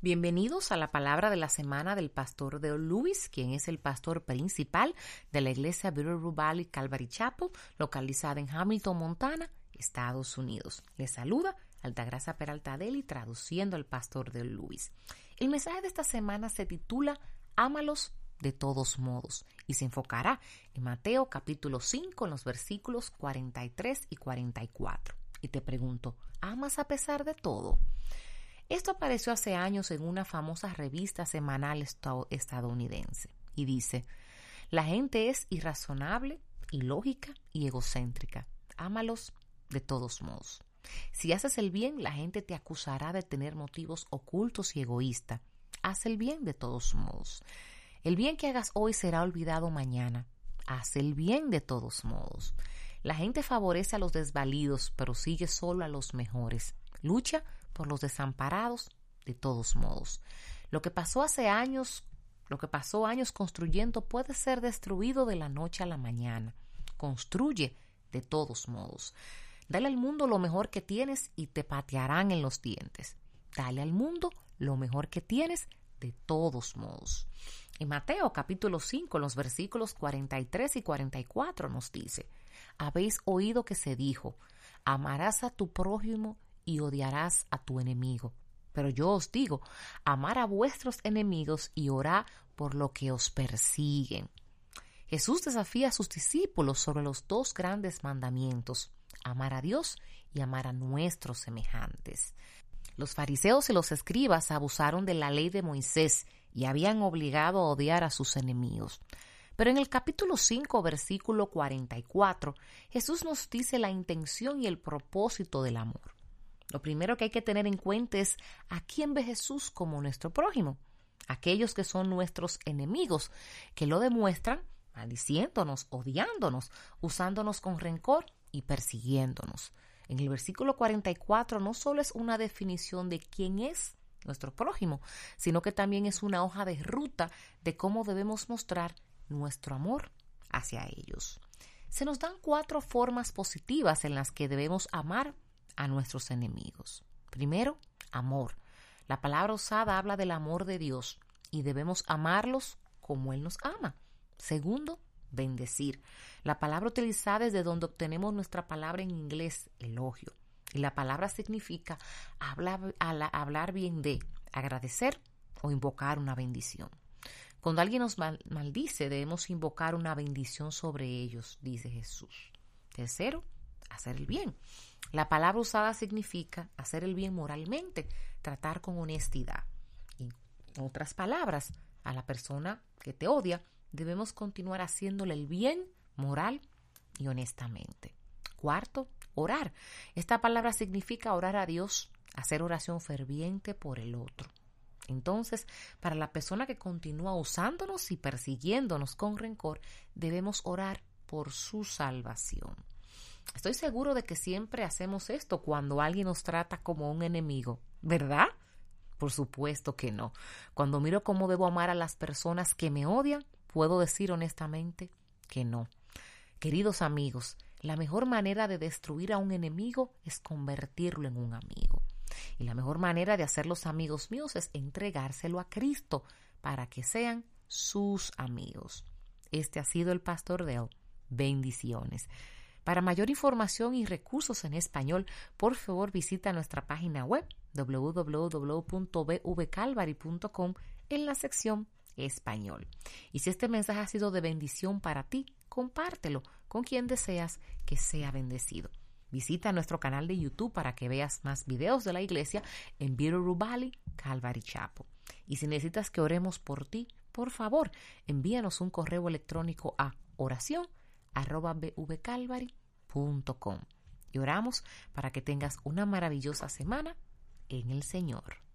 Bienvenidos a la palabra de la semana del pastor Deo Lewis, quien es el pastor principal de la iglesia Bitterroot Valley Calvary Chapel, localizada en Hamilton, Montana, Estados Unidos. Les saluda Altagracia Peralta Deli, traduciendo al pastor Deo Lewis. El mensaje de esta semana se titula Ámalos de todos modos y se enfocará en Mateo capítulo 5 en los versículos 43 y 44. Y te pregunto, ¿amas a pesar de todo? Esto apareció hace años en una famosa revista semanal estadounidense y dice, la gente es irrazonable, ilógica y egocéntrica. Ámalos de todos modos. Si haces el bien, la gente te acusará de tener motivos ocultos y egoístas. Haz el bien de todos modos. El bien que hagas hoy será olvidado mañana. Haz el bien de todos modos. La gente favorece a los desvalidos, pero sigue solo a los mejores. Lucha por los desamparados de todos modos. Lo que pasó hace años, lo que pasó años construyendo puede ser destruido de la noche a la mañana. Construye de todos modos. Dale al mundo lo mejor que tienes y te patearán en los dientes. Dale al mundo lo mejor que tienes de todos modos. En Mateo capítulo 5, los versículos 43 y 44 nos dice, habéis oído que se dijo, amarás a tu prójimo y odiarás a tu enemigo. Pero yo os digo, amar a vuestros enemigos y orad por lo que os persiguen. Jesús desafía a sus discípulos sobre los dos grandes mandamientos, amar a Dios y amar a nuestros semejantes. Los fariseos y los escribas abusaron de la ley de Moisés y habían obligado a odiar a sus enemigos. Pero en el capítulo 5, versículo 44, Jesús nos dice la intención y el propósito del amor. Lo primero que hay que tener en cuenta es a quién ve Jesús como nuestro prójimo, aquellos que son nuestros enemigos, que lo demuestran maldiciéndonos, odiándonos, usándonos con rencor y persiguiéndonos. En el versículo 44 no solo es una definición de quién es nuestro prójimo, sino que también es una hoja de ruta de cómo debemos mostrar nuestro amor hacia ellos. Se nos dan cuatro formas positivas en las que debemos amar a nuestros enemigos. Primero, amor. La palabra usada habla del amor de Dios y debemos amarlos como Él nos ama. Segundo, bendecir. La palabra utilizada es de donde obtenemos nuestra palabra en inglés, elogio. Y la palabra significa hablar, hablar bien de, agradecer o invocar una bendición. Cuando alguien nos maldice, debemos invocar una bendición sobre ellos, dice Jesús. Tercero, hacer el bien. La palabra usada significa hacer el bien moralmente, tratar con honestidad. En otras palabras, a la persona que te odia, debemos continuar haciéndole el bien moral y honestamente. Cuarto, orar. Esta palabra significa orar a Dios, hacer oración ferviente por el otro. Entonces, para la persona que continúa usándonos y persiguiéndonos con rencor, debemos orar por su salvación. Estoy seguro de que siempre hacemos esto cuando alguien nos trata como un enemigo, ¿verdad? Por supuesto que no. Cuando miro cómo debo amar a las personas que me odian, puedo decir honestamente que no. Queridos amigos, la mejor manera de destruir a un enemigo es convertirlo en un amigo. Y la mejor manera de hacer los amigos míos es entregárselo a Cristo para que sean sus amigos. Este ha sido el pastor Dell. Bendiciones. Para mayor información y recursos en español, por favor visita nuestra página web www.bvcalvary.com en la sección español. Y si este mensaje ha sido de bendición para ti, compártelo con quien deseas que sea bendecido. Visita nuestro canal de YouTube para que veas más videos de la iglesia en Bitterroot Valley, Calvary Chapel. Y si necesitas que oremos por ti, por favor, envíanos un correo electrónico a oración bvcalvary.com. Y oramos para que tengas una maravillosa semana en el Señor.